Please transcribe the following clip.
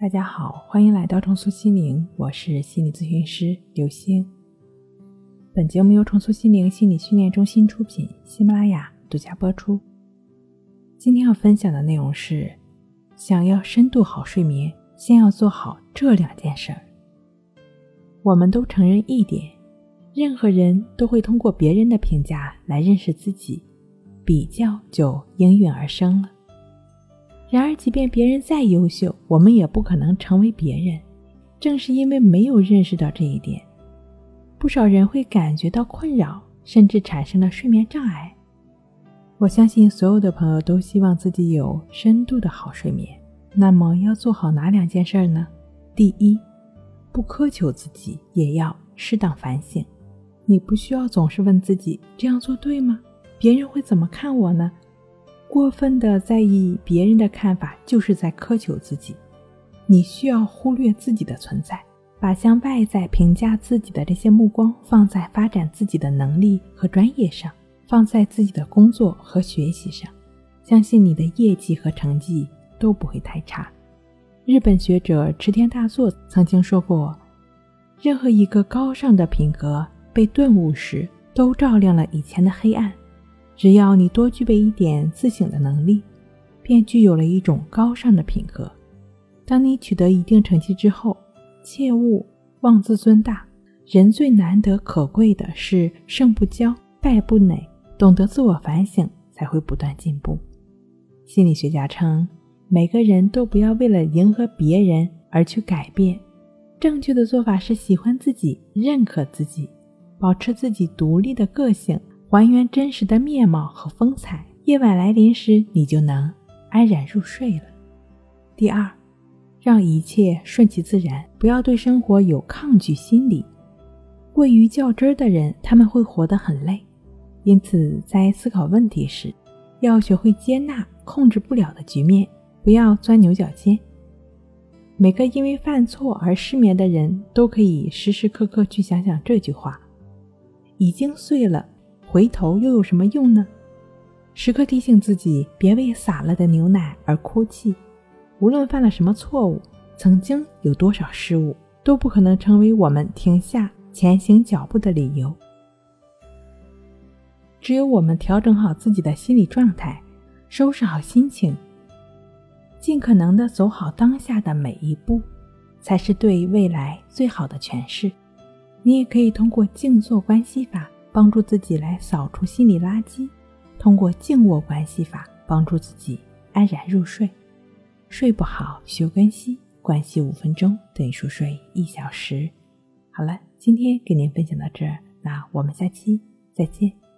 大家好，欢迎来到重塑心灵，我是心理咨询师刘星。本节目由重塑心灵心理训练中心出品，喜马拉雅独家播出。今天要分享的内容是：想要深度好睡眠，先要做好这两件事儿。我们都承认一点，任何人都会通过别人的评价来认识自己，比较就应运而生了。然而，即便别人再优秀，我们也不可能成为别人。正是因为没有认识到这一点，不少人会感觉到困扰，甚至产生了睡眠障碍。我相信所有的朋友都希望自己有深度的好睡眠。那么，要做好哪两件事呢？第一，不苛求自己，也要适当反省。你不需要总是问自己这样做对吗？别人会怎么看我呢？过分的在意别人的看法，就是在苛求自己。你需要忽略自己的存在，把向外在评价自己的这些目光放在发展自己的能力和专业上，放在自己的工作和学习上。相信你的业绩和成绩都不会太差。日本学者池田大作曾经说过：“任何一个高尚的品格被顿悟时，都照亮了以前的黑暗。”只要你多具备一点自省的能力，便具有了一种高尚的品格。当你取得一定成绩之后，切勿妄自尊大。人最难得可贵的是胜不骄，败不馁，懂得自我反省，才会不断进步。心理学家称，每个人都不要为了迎合别人而去改变。正确的做法是喜欢自己，认可自己，保持自己独立的个性。还原真实的面貌和风采，夜晚来临时，你就能安然入睡了。第二，让一切顺其自然，不要对生活有抗拒心理。过于较真儿的人，他们会活得很累。因此，在思考问题时，要学会接纳控制不了的局面，不要钻牛角尖。每个因为犯错而失眠的人都可以时时刻刻去想想这句话：已经碎了。回头又有什么用呢？时刻提醒自己，别为洒了的牛奶而哭泣。无论犯了什么错误，曾经有多少失误，都不可能成为我们停下前行脚步的理由。只有我们调整好自己的心理状态，收拾好心情，尽可能的走好当下的每一步，才是对未来最好的诠释。你也可以通过静坐观息法。帮助自己来扫除心理垃圾，通过静卧关系法帮助自己安然入睡。睡不好，休关息，关系五分钟等于熟睡一小时。好了，今天给您分享到这儿，那我们下期再见。